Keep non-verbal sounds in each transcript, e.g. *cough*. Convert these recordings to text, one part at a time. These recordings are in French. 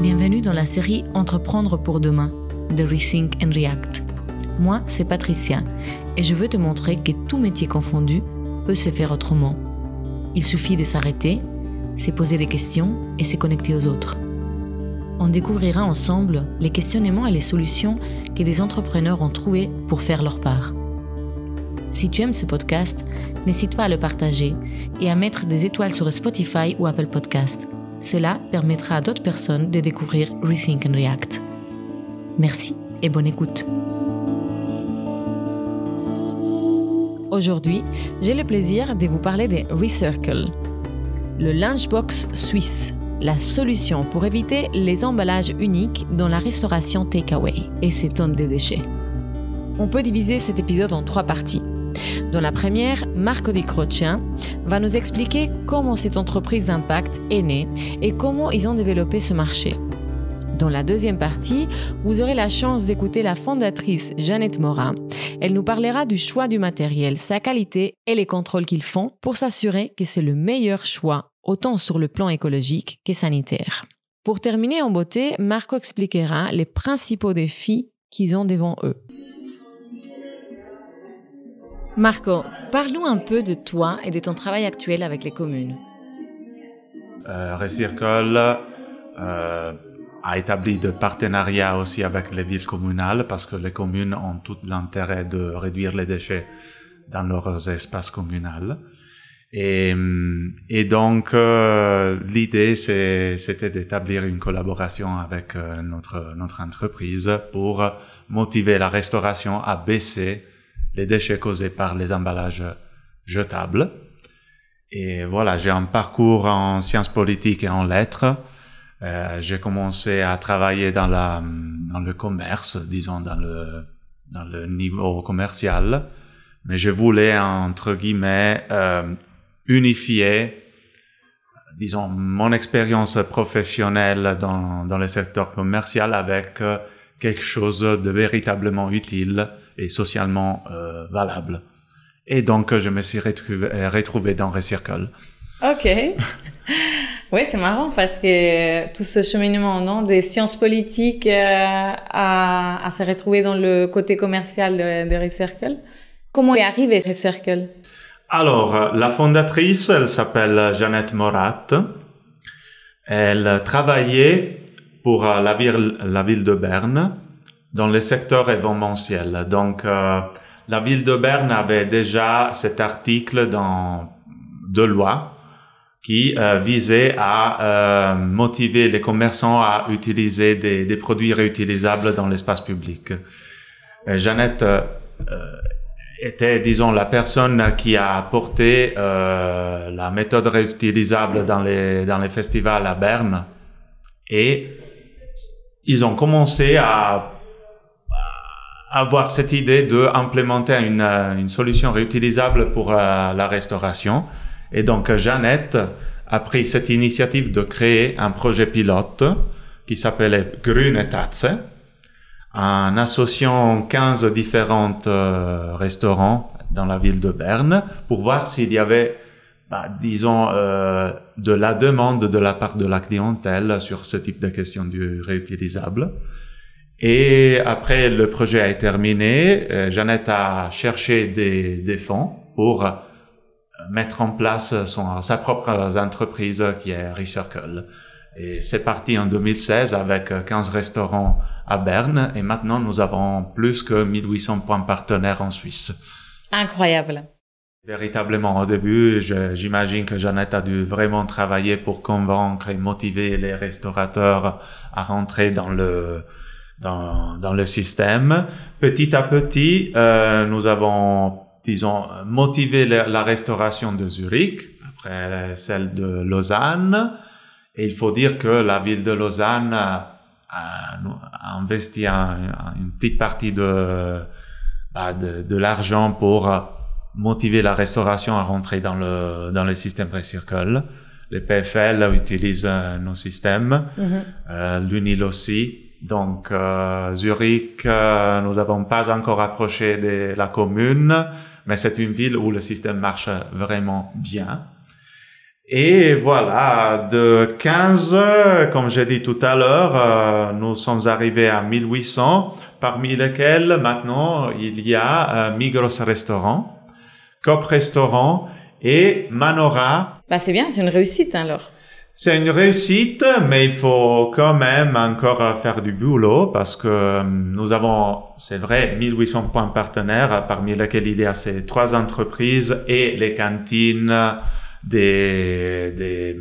Bienvenue dans la série Entreprendre pour demain de Rethink and React. Moi, c'est Patricia et je veux te montrer que tout métier confondu peut se faire autrement. Il suffit de s'arrêter, se poser des questions et se connecter aux autres. On découvrira ensemble les questionnements et les solutions que des entrepreneurs ont trouvés pour faire leur part. Si tu aimes ce podcast, n'hésite pas à le partager et à mettre des étoiles sur Spotify ou Apple Podcast. Cela permettra à d'autres personnes de découvrir Rethink and React. Merci et bonne écoute. Aujourd'hui, j'ai le plaisir de vous parler des Recircle, le lunchbox suisse, la solution pour éviter les emballages uniques dans la restauration takeaway et ses tonnes de déchets. On peut diviser cet épisode en trois parties. Dans la première, Marco Di Croccia va nous expliquer comment cette entreprise d'impact est née et comment ils ont développé ce marché. Dans la deuxième partie, vous aurez la chance d'écouter la fondatrice Jeannette Morin. Elle nous parlera du choix du matériel, sa qualité et les contrôles qu'ils font pour s'assurer que c'est le meilleur choix, autant sur le plan écologique que sanitaire. Pour terminer en beauté, Marco expliquera les principaux défis qu'ils ont devant eux. Marco, parle-nous un peu de toi et de ton travail actuel avec les communes. Euh, Recircle euh, a établi de partenariats aussi avec les villes communales parce que les communes ont tout l'intérêt de réduire les déchets dans leurs espaces communaux. Et, et donc euh, l'idée c'était d'établir une collaboration avec euh, notre entreprise pour motiver la restauration à baisser les déchets causés par les emballages jetables. Et voilà, j'ai un parcours en sciences politiques et en lettres. Euh, j'ai commencé à travailler dans, la, dans le commerce, disons dans le, dans le niveau commercial, mais je voulais, entre guillemets, euh, unifier, disons, mon expérience professionnelle dans, dans le secteur commercial avec euh, quelque chose de véritablement utile et socialement euh, valable. Et donc, je me suis retrouvé, retrouvé dans Recircle. Ok. *laughs* oui, c'est marrant parce que tout ce cheminement non, des sciences politiques euh, à, à, se retrouver dans le côté commercial de, de Recircle. Comment est arrivé Recircle Alors, la fondatrice, elle s'appelle Jeannette Morat. Elle travaillait pour la ville, la ville de Berne dans le secteur événementiel. Donc, euh, la ville de Berne avait déjà cet article dans de loi qui euh, visait à euh, motiver les commerçants à utiliser des, des produits réutilisables dans l'espace public. Euh, Jeannette euh, était, disons, la personne qui a apporté la méthode réutilisable dans les, dans les festivals à Berne et ils ont commencé à avoir cette idée de implémenter une, euh, une solution réutilisable pour euh, la restauration. Et donc Jeannette a pris cette initiative de créer un projet pilote qui s'appelait Grüne Tatze, en associant 15 différents euh, restaurants dans la ville de Berne pour voir s'il y avait, bah, disons, euh, de la demande de la part de la clientèle sur ce type de question du réutilisable. Et après le projet a été terminé, euh, Jeannette a cherché des, des fonds pour euh, mettre en place son, sa propre entreprise qui est Recircle. Et c'est parti en 2016 avec 15 restaurants à Berne et maintenant nous avons plus que 1800 points partenaires en Suisse. Incroyable. Véritablement, au début, j'imagine que Jeannette a dû vraiment travailler pour convaincre et motiver les restaurateurs à rentrer dans le, dans, dans le système. Petit à petit, euh, nous avons, disons, motivé la, la, restauration de Zurich, après celle de Lausanne. Et il faut dire que la ville de Lausanne a, a investi un, une petite partie de, bah, de, de l'argent pour motiver la restauration à rentrer dans le, dans le système Recircle. Les PFL utilisent euh, nos systèmes, mm -hmm. euh, l'UNIL aussi. Donc euh, Zurich, euh, nous n'avons pas encore approché de la commune, mais c'est une ville où le système marche vraiment bien. Et voilà, de 15, comme j'ai dit tout à l'heure, euh, nous sommes arrivés à 1800, parmi lesquels maintenant il y a euh, Migros Restaurant, Cop Restaurant et Manora. Bah c'est bien, c'est une réussite alors. C'est une réussite, mais il faut quand même encore faire du boulot parce que euh, nous avons, c'est vrai, 1800 points partenaires, parmi lesquels il y a ces trois entreprises et les cantines des, des,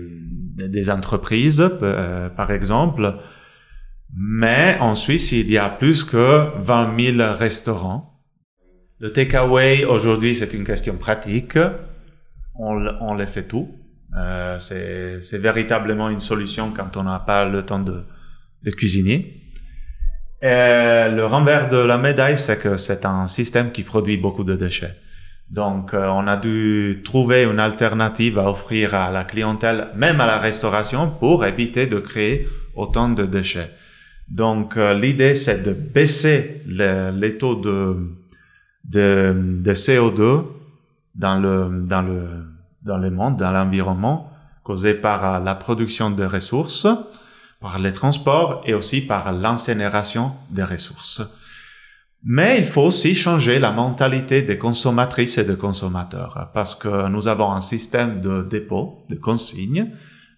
des entreprises, euh, par exemple. Mais en Suisse, il y a plus que 20 000 restaurants. Le takeaway, aujourd'hui, c'est une question pratique. On, on les fait tout. Euh, c'est véritablement une solution quand on n'a pas le temps de, de cuisiner. Et le renvers de la médaille, c'est que c'est un système qui produit beaucoup de déchets. Donc, euh, on a dû trouver une alternative à offrir à la clientèle, même à la restauration, pour éviter de créer autant de déchets. Donc, euh, l'idée, c'est de baisser les taux de, de, de CO2 dans le, dans le, dans le monde, dans l'environnement, causé par la production de ressources, par les transports et aussi par l'incinération des ressources. Mais il faut aussi changer la mentalité des consommatrices et des consommateurs parce que nous avons un système de dépôt, de consignes.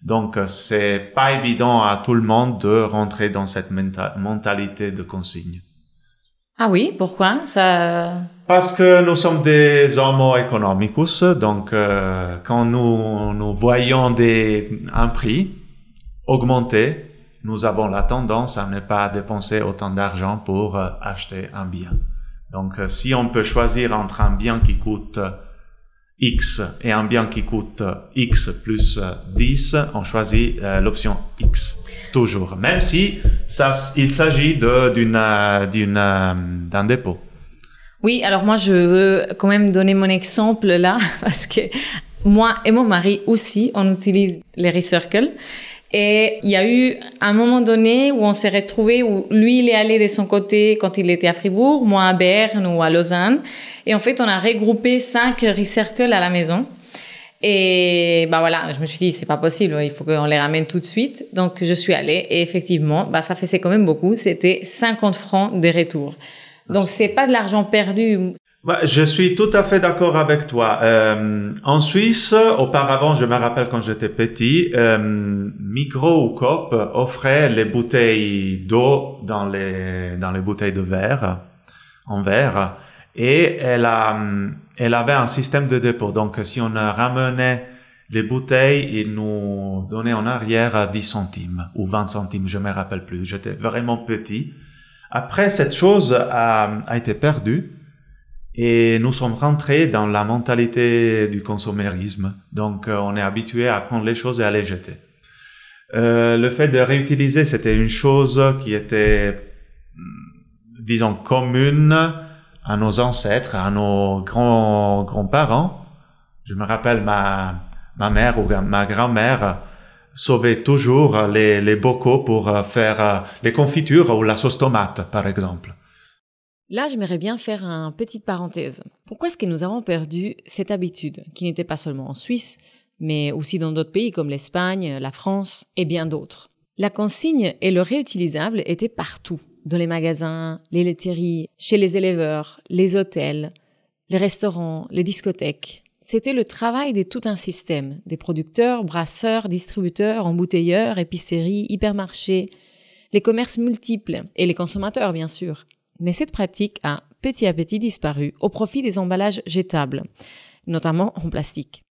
Donc, c'est pas évident à tout le monde de rentrer dans cette mentalité de consigne. Ah oui, pourquoi? Ça Parce que nous sommes des homo economicus, donc euh, quand nous, nous voyons des, un prix augmenter, nous avons la tendance à ne pas dépenser autant d'argent pour euh, acheter un bien. Donc, euh, si on peut choisir entre un bien qui coûte euh, X et un bien qui coûte X plus 10, on choisit l'option X. Toujours. Même si ça, il s'agit d'une, d'un dépôt. Oui, alors moi, je veux quand même donner mon exemple là, *laughs* parce que moi et mon mari aussi, on utilise les Recircle. Et il y a eu un moment donné où on s'est retrouvés, où lui, il est allé de son côté quand il était à Fribourg, moi à Berne ou à Lausanne. Et en fait, on a regroupé cinq recircles à la maison. Et bah voilà, je me suis dit c'est pas possible, il faut qu'on les ramène tout de suite. Donc je suis allée et effectivement, bah ça faisait quand même beaucoup, c'était 50 francs de retour. Donc c'est pas de l'argent perdu, bah, je suis tout à fait d'accord avec toi. Euh, en Suisse, auparavant, je me rappelle quand j'étais petit, euh, Migros ou Coop offrait les bouteilles d'eau dans les dans les bouteilles de verre en verre et elle a elle avait un système de dépôt. Donc si on ramenait les bouteilles, il nous donnait en arrière à 10 centimes ou 20 centimes, je me rappelle plus. J'étais vraiment petit. Après, cette chose a, été perdue. Et nous sommes rentrés dans la mentalité du consommérisme. Donc, euh, on est habitué à prendre les choses et à les jeter. Euh, le fait de réutiliser, c'était une chose qui était, hmm, disons, commune à nos ancêtres, à nos grands grands-parents. Je me rappelle ma ma mère ou ma grand-mère sauvait toujours les, les bocaux pour faire euh, les confitures ou la sauce tomate, par exemple. Là, j'aimerais bien faire une petite parenthèse. Pourquoi est-ce que nous avons perdu cette habitude, qui n'était pas seulement en Suisse, mais aussi dans d'autres pays comme l'Espagne, la France et bien d'autres? La consigne et le réutilisable étaient partout, dans les magasins, les laiteries, chez les éleveurs, les hôtels, les restaurants, les discothèques. C'était le travail de tout un système, des producteurs, brasseurs, distributeurs, embouteilleurs, épiceries, hypermarchés, les commerces multiples et les consommateurs, bien sûr mais cette pratique a petit à petit disparu au profit des emballages jetables, notamment en plastique.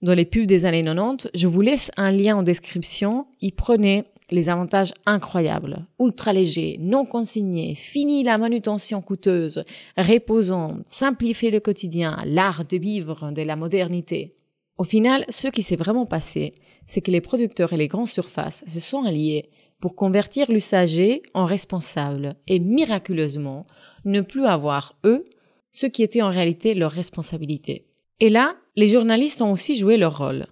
Dans les pubs des années 90, je vous laisse un lien en description. Y prenez les avantages incroyables. Ultra léger, non consigné, fini la manutention coûteuse, reposant, simplifier le quotidien, l'art de vivre de la modernité. Au final, ce qui s'est vraiment passé, c'est que les producteurs et les grandes surfaces se sont alliés pour convertir l'usager en responsable et miraculeusement ne plus avoir, eux, ce qui était en réalité leur responsabilité. Et là, les journalistes ont aussi joué leur rôle.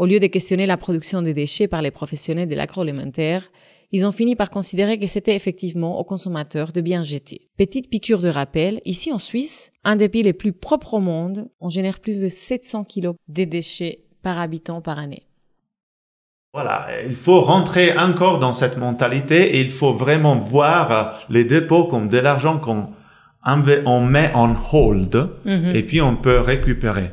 Au lieu de questionner la production des déchets par les professionnels de l'agroalimentaire, ils ont fini par considérer que c'était effectivement aux consommateurs de bien jeter. Petite piqûre de rappel, ici en Suisse, un des pays les plus propres au monde, on génère plus de 700 kilos de déchets par habitant par année. Voilà, il faut rentrer encore dans cette mentalité et il faut vraiment voir les dépôts comme de l'argent qu'on on met en hold Mhm. et puis on peut récupérer.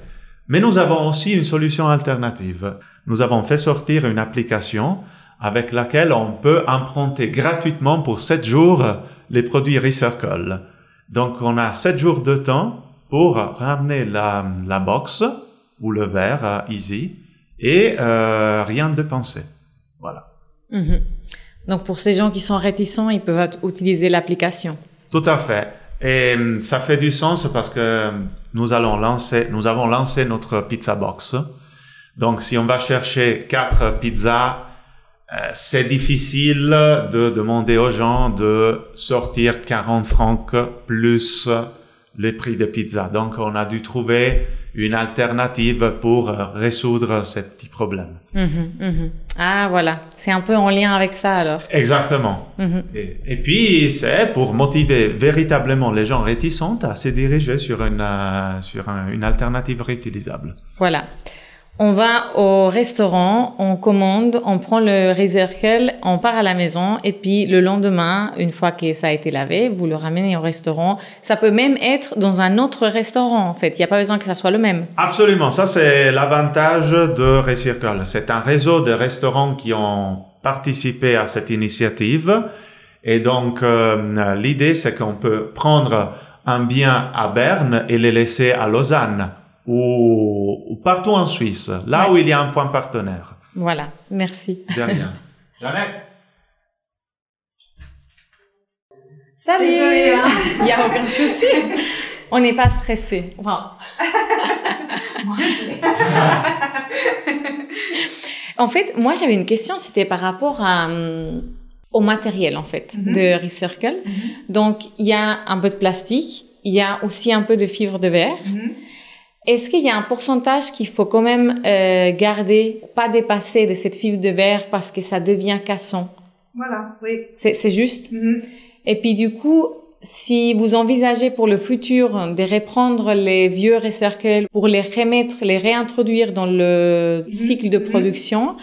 Mais nous avons aussi une solution alternative. Nous avons fait sortir une application avec laquelle on peut emprunter gratuitement pour 7 jours les produits Recircle. Donc on a 7 jours de temps pour ramener la, la box ou le verre à Easy et euh, rien dépenser. Voilà. Mhm. Donc pour ces gens qui sont réticents, ils peuvent utiliser l'application. Tout à fait. Et hum, ça fait du sens parce que nous allons lancer, nous avons lancé notre pizza box. Donc, si on va chercher quatre pizzas, euh, c'est difficile de demander aux gens de sortir 40 francs plus les prix de pizza. Donc, on a dû trouver une alternative pour euh, résoudre ce petit problème. Mhm, mhm. Ah voilà, c'est un peu en lien avec ça alors. Exactement. Mhm. Et, et puis, c'est pour motiver véritablement les gens réticents à se diriger sur une, euh, sur un- une alternative réutilisable. Voilà. On va au restaurant, on commande, on prend le Recircle, on part à la maison et puis le lendemain, une fois que ça a été lavé, vous le ramenez au restaurant. Ça peut même être dans un autre restaurant en fait. Il n'y a pas besoin que ça soit le même. Absolument, ça c'est l'avantage de Recircle. C'est un réseau de restaurants qui ont participé à cette initiative. Et donc, euh, l'idée c'est qu'on peut prendre un bien à Berne et le laisser à Lausanne ou, ou partout en Suisse, là Ouais. où il y a un point partenaire. Voilà. Merci. De rien. *laughs* Jeannette Salut. Désolée, hein. *laughs* Il n'y a aucun souci. On n'est pas stressé. *laughs* En fait, moi j'avais une question, c'était par rapport à, hum, au matériel en fait Mhm. de Recircle. Donc il y a un peu de plastique, il y a aussi un peu de fibre de verre. Mhm. Est-ce qu'il y a un pourcentage qu'il faut quand même euh, garder, pas dépasser de cette fibre de verre parce que ça devient cassant? Voilà, oui. C'est juste? Mhm. Et puis du coup, si vous envisagez pour le futur de reprendre les vieux Recircle pour les remettre, les réintroduire dans le Mhm. cycle de Mhm. production,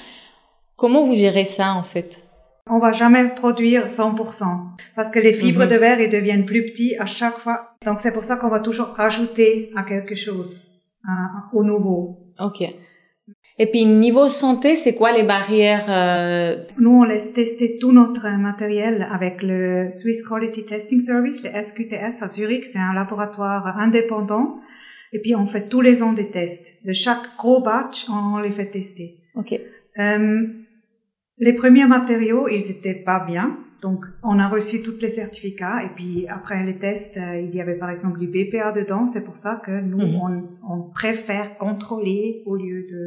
comment vous gérez ça en fait? On va jamais produire 100% parce que les fibres de verre ils deviennent plus petits à chaque fois. Donc c'est pour ça qu'on va toujours rajouter à quelque chose, au nouveau. Ok. Et puis niveau santé, c'est quoi les barrières euh, Nous, on laisse tester tout notre matériel avec le Swiss Quality Testing Service, le SQTS à Zurich. C'est un laboratoire indépendant. Et puis, on fait tous les ans des tests. De chaque gros batch, on les fait tester. Ok. Euh, les premiers matériaux, ils étaient pas bien. Donc, on a reçu tous les certificats. Et puis, après les tests, euh, il y avait par exemple du BPA dedans. C'est pour ça que nous, Mhm. on, on préfère contrôler au lieu de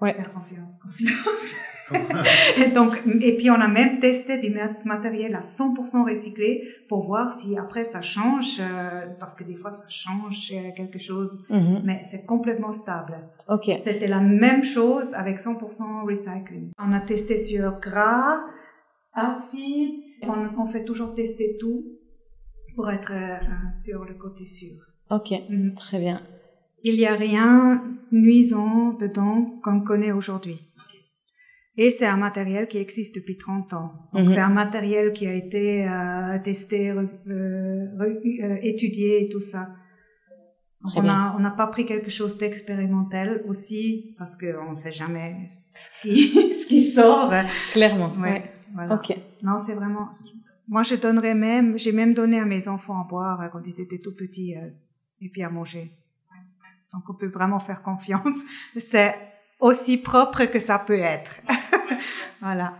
Ouais. faire confiance. *laughs* et donc, et puis on a même testé du mat- matériel à 100% recyclé pour voir si après ça change, euh, parce que des fois ça change euh, quelque chose, Mhm. mais c'est complètement stable. Ok. C'était la même chose avec 100% recycling. On a testé sur gras, acide, on, on fait toujours tester tout pour être euh, sur le côté sûr. Ok. Mhm. Très bien. Il n'y a rien nuisant dedans qu'on connaît aujourd'hui. Et c'est un matériel qui existe depuis 30 ans. Donc Mhm. c'est un matériel qui a été euh, testé, euh, euh, étudié et tout ça. Très on n'a pas pris quelque chose d'expérimental aussi parce qu'on ne sait jamais ce qui, *laughs* ce qui sort. Clairement. Ouais, Ouais. Voilà. Ok. Non, c'est vraiment. Moi, je donnerais même. J'ai même donné à mes enfants à boire euh, quand ils étaient tout petits euh, et puis à manger. Donc, on peut vraiment faire confiance. *laughs* C'est aussi propre que ça peut être. *laughs* voilà.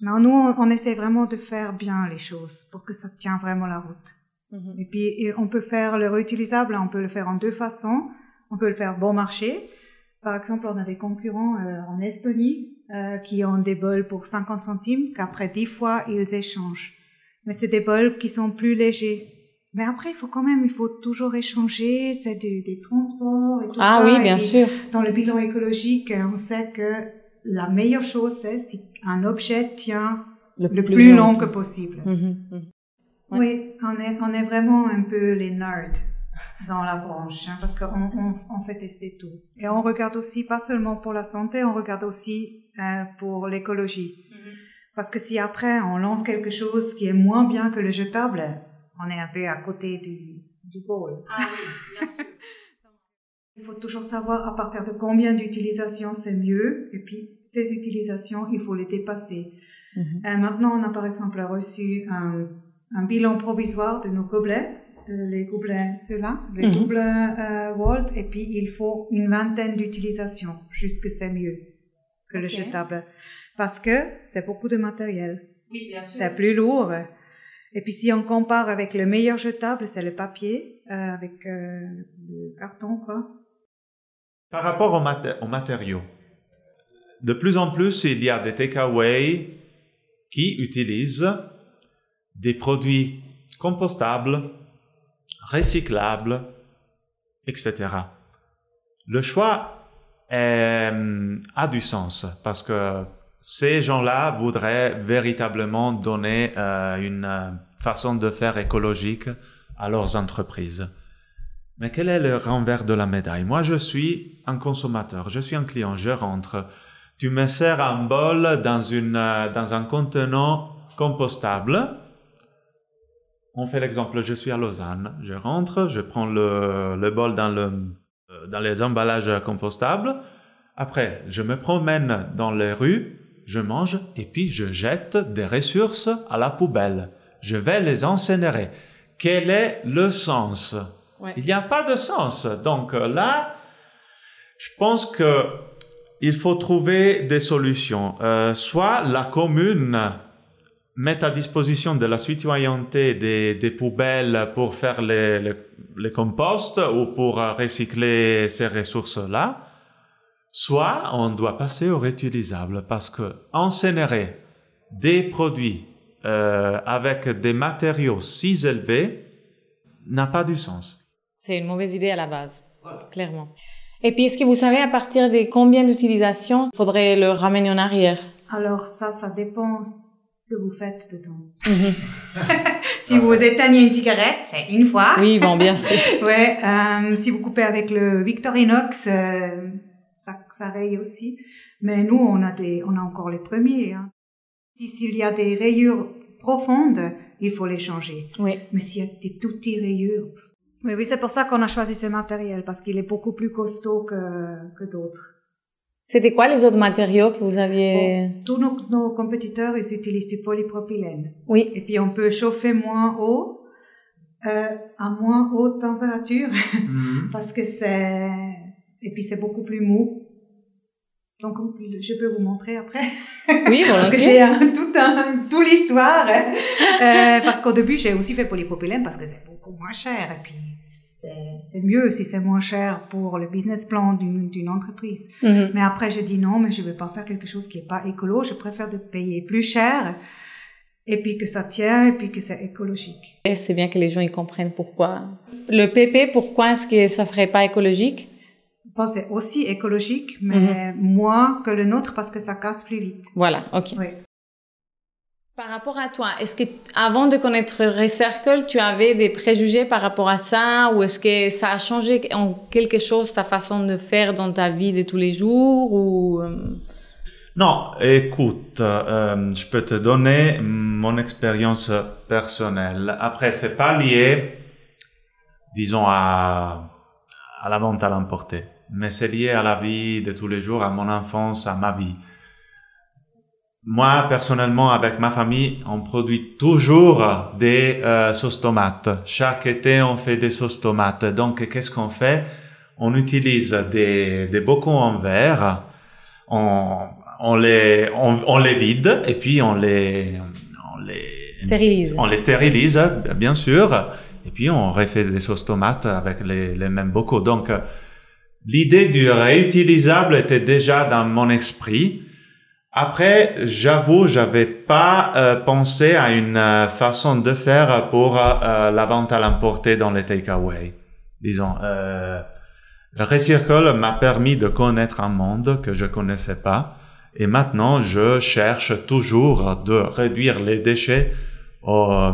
Non, nous, on, on essaie vraiment de faire bien les choses pour que ça tient vraiment la route. Mhm. Et puis, et on peut faire le réutilisable, on peut le faire en deux façons. On peut le faire bon marché. Par exemple, on a des concurrents euh, en Estonie euh, qui ont des bols pour 50 centimes, qu'après 10 fois, ils échangent. Mais c'est des bols qui sont plus légers. Mais après, il faut quand même, il faut toujours échanger, c'est des, des transports et tout Ah ça. oui, Et bien sûr. Dans le bilan écologique, on sait que la meilleure chose, c'est si un objet tient le plus, long que possible. Mhm, mhm. Ouais. Oui, on est, on est vraiment un peu les nerds. Dans la branche, hein, parce qu'on on, on fait tester tout. Et on regarde aussi, pas seulement pour la santé, on regarde aussi euh, pour l'écologie. Mhm. Parce que si après on lance quelque chose qui est moins bien que le jetable, on est un peu à côté du, du bol. Ah oui, bien sûr. *laughs* Il faut toujours savoir à partir de combien d'utilisations c'est mieux, et puis ces utilisations, il faut les dépasser. Mhm. Euh, maintenant, on a par exemple reçu un, un bilan provisoire de nos gobelets, les gobelets ceux-là, les Mhm. gobelets euh, Walt, et puis il faut une vingtaine d'utilisations, jusque c'est mieux que le jetable. Parce que c'est beaucoup de matériel, Oui, bien sûr. c'est plus lourd. Et puis si on compare avec le meilleur jetable, c'est le papier, euh, avec euh, le carton, quoi. Par rapport aux, maté- aux matériaux, de plus en plus, il y a des takeaways qui utilisent des produits compostables, recyclables, etc. Le choix a du sens parce que ces gens-là voudraient véritablement donner euh, une euh, façon de faire écologique à leurs entreprises. Mais quel est le renvers de la médaille? Moi, je suis un consommateur, je suis un client, je rentre. Tu me sers un bol dans, une, euh, dans un contenant compostable. On fait l'exemple, je suis à Lausanne, je rentre, je prends le, le bol dans, le, euh, dans les emballages compostables. Après, je me promène dans les rues, je mange et puis je jette des ressources à la poubelle. Je vais les incinérer. Quel est le sens? Ouais. il n'y a pas de sens. Donc euh, là, je pense que il faut trouver des solutions. Euh, soit la commune met à disposition de la citoyenneté des, des poubelles pour faire les, les, les composts ou pour euh, recycler ces ressources-là, soit on doit passer au réutilisable parce que incinérer des produits euh, avec des matériaux si élevés n'a pas du sens. C'est une mauvaise idée à la base, clairement. Et puis, est-ce que vous savez à partir de combien d'utilisations il faudrait le ramener en arrière? Alors ça, ça dépend que vous faites dedans. Mhm. *laughs* Si vous éteignez une cigarette, c'est une fois. Oui, bon, bien *laughs* sûr. Ouais, euh, si vous coupez avec le Victorinox, euh, ça, ça raye aussi. Mais nous, on a des, on a encore les premiers. Hein. Si s'il y a des rayures profondes, il faut les changer. Oui. Mais s'il y a des tout petits rayures. Oui, oui, c'est pour ça qu'on a choisi ce matériel parce qu'il est beaucoup plus costaud que, que d'autres. C'était quoi les autres matériaux que vous aviez Tous nos, nos compétiteurs, ils utilisent du polypropylène. Oui. Et puis on peut chauffer moins haut, euh, à moins haute température, *laughs* parce que c'est et puis c'est beaucoup plus mou. Donc je peux vous montrer après Oui, *laughs* parce que volontiers. j'ai tout un tout l'histoire. hein. Euh, parce qu'au début j'ai aussi fait polypropylène parce que c'est beaucoup moins cher et puis c'est c'est mieux si c'est moins cher pour le business plan d'une entreprise. Mhm. Mais après, j'ai dit non, mais je vais pas faire quelque chose qui est pas écolo. Je préfère de payer plus cher et puis que ça tient et puis que c'est écologique. Et c'est bien que les gens y comprennent pourquoi. Le PP, pourquoi est-ce que ça serait pas écologique? Bon, c'est aussi écologique, mais moins que le nôtre parce que ça casse plus vite. Voilà, ok. Oui. Par rapport à toi, est-ce que avant de connaître Recircle, tu avais des préjugés par rapport à ça ou est-ce que ça a changé en quelque chose ta façon de faire dans ta vie de tous les jours ou euh, Non, écoute, euh, je peux te donner mon expérience personnelle. Après, c'est pas lié, disons, à, à la vente à l'emporter, mais c'est lié à la vie de tous les jours, à mon enfance, à ma vie. Moi, personnellement, avec ma famille, on produit toujours des euh, sauces tomates. Chaque été, on fait des sauces tomates. Donc, qu'est-ce qu'on fait? On utilise des, des bocaux en verre. On, on les, on, on les vide et puis on les, on les, stérilise on les stérilise, bien sûr. Et puis on refait des sauces tomates avec les, les mêmes bocaux. Donc, l'idée du réutilisable était déjà dans mon esprit. Après, j'avoue, j'avais pas euh, pensé à une euh, façon de faire pour euh, la vente à l'emporter dans les takeaway. Disons, euh, le Recircle m'a permis de connaître un monde que je connaissais pas. Et maintenant, je cherche toujours de réduire les déchets au-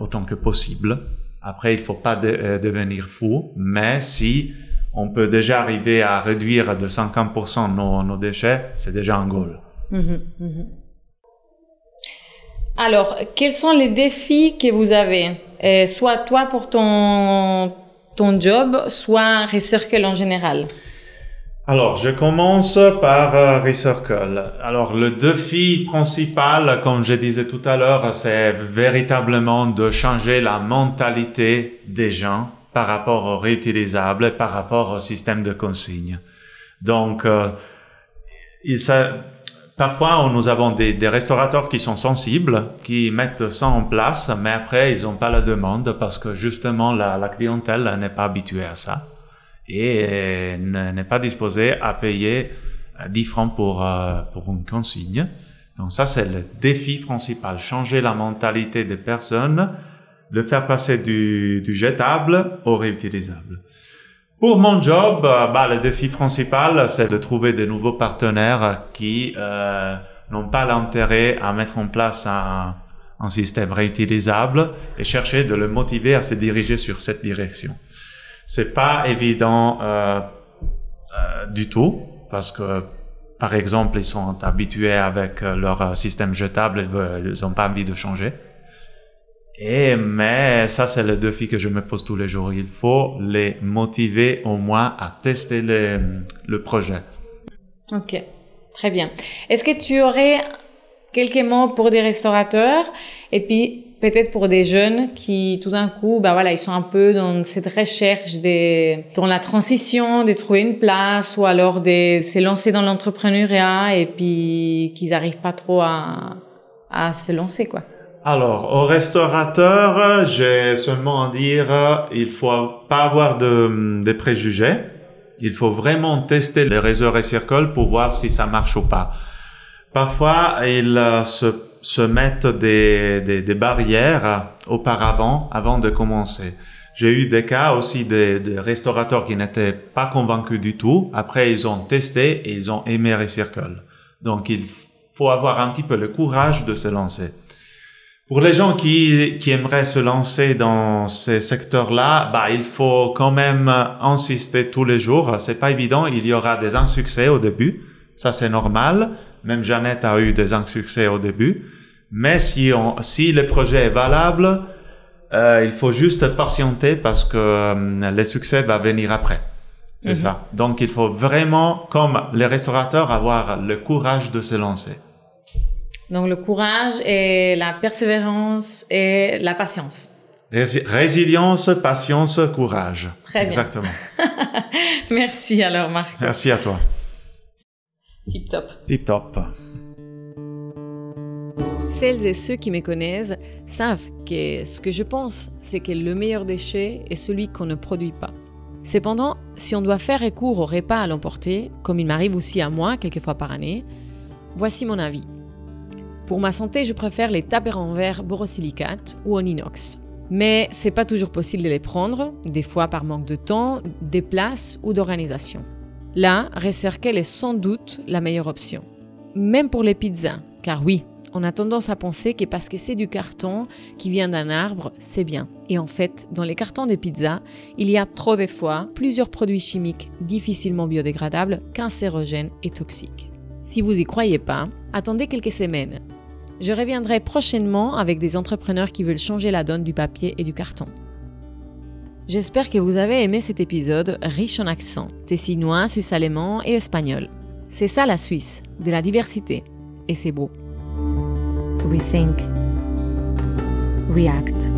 autant que possible Après, il faut pas de- devenir fou, mais si on peut déjà arriver à réduire de 50% nos, nos déchets, c'est déjà un goal. Mhm, mhm. Alors, quels sont les défis que vous avez? Euh, Soit toi pour ton, ton job, soit Recircle en général. Alors, je commence par euh, Recircle. Alors, le défi principal, comme je disais tout à l'heure, c'est véritablement de changer la mentalité des gens par rapport au réutilisable et par rapport au système de consigne. Donc, euh, il s'a- parfois, nous avons des, restaurateurs qui sont sensibles, qui mettent ça en place, mais après, ils n'ont pas la demande parce que justement, la, clientèle n'est pas habituée à ça et euh, ne- n'est pas disposée à payer euh, 10 francs pour, euh, pour une consigne. Donc ça, c'est le défi principal, changer la mentalité des personnes, le faire passer du jetable au réutilisable. Pour mon job, euh, bah, le défi principal, c'est de trouver de nouveaux partenaires qui euh, n'ont pas l'intérêt à mettre en place un, un système réutilisable et chercher de le motiver à se diriger sur cette direction. C'est pas évident euh, euh, du tout parce que par exemple ils sont habitués avec euh, leur euh, système jetable, ils n'ont pas envie de changer. Et mais ça c'est le défi que je me pose tous les jours. Il faut les motiver au moins à tester le, projet. Ok, très bien. Est-ce que tu aurais quelques mots pour des restaurateurs et puis peut-être pour des jeunes qui tout d'un coup, bah voilà, ils sont un peu dans cette recherche de, dans la transition, de trouver une place ou alors de se lancer dans l'entrepreneuriat et puis qu'ils n'arrivent pas trop à, à se lancer quoi? Alors, au restaurateur, j'ai seulement à dire, euh, il faut pas avoir de, de préjugés. Il faut vraiment tester les réseaux Recircle pour voir si ça marche ou pas. Parfois, ils euh, se, se mettent des, des, des barrières auparavant, avant de commencer. J'ai eu des cas aussi de, de restaurateurs qui n'étaient pas convaincus du tout. Après, ils ont testé et ils ont aimé Recircle. Donc, il faut avoir un petit peu le courage de se lancer. Pour les gens qui, qui aimeraient se lancer dans ces secteurs-là, bah, il faut quand même insister tous les jours. C'est pas évident. Il y aura des insuccès au début. Ça, c'est normal. Même Jeannette a eu des insuccès au début. Mais si on, si le projet est valable, euh, il faut juste patienter parce que euh, le succès va venir après. C'est Mhm. ça. Donc, il faut vraiment, comme les restaurateurs, avoir le courage de se lancer. Donc le courage et la persévérance et la patience. Rési- Résilience, patience, courage. Très bien. Exactement. *laughs* Merci alors Marc. Merci à toi. Tip top. Tip top. Celles et ceux qui me connaissent savent que ce que je pense, c'est que le meilleur déchet est celui qu'on ne produit pas. Cependant, si on doit faire recours au repas à l'emporter, comme il m'arrive aussi à moi quelques fois par année, voici mon avis. Pour ma santé, je préfère les tapers en verre borosilicate ou en inox. Mais c'est pas toujours possible de les prendre, des fois par manque de temps, des places ou d'organisation. Là, Recircle est sans doute la meilleure option. Même pour les pizzas, car oui, on a tendance à penser que parce que c'est du carton qui vient d'un arbre, c'est bien. Et en fait, dans les cartons des pizzas, il y a trop de fois plusieurs produits chimiques difficilement biodégradables, cancérogènes et toxiques. Si vous y croyez pas, attendez quelques semaines. Je reviendrai prochainement avec des entrepreneurs qui veulent changer la donne du papier et du carton. J'espère que vous avez aimé cet épisode riche en accents, tessinois, suisse-allemand et espagnol. C'est ça la Suisse, de la diversité. Et c'est beau. Rethink. React.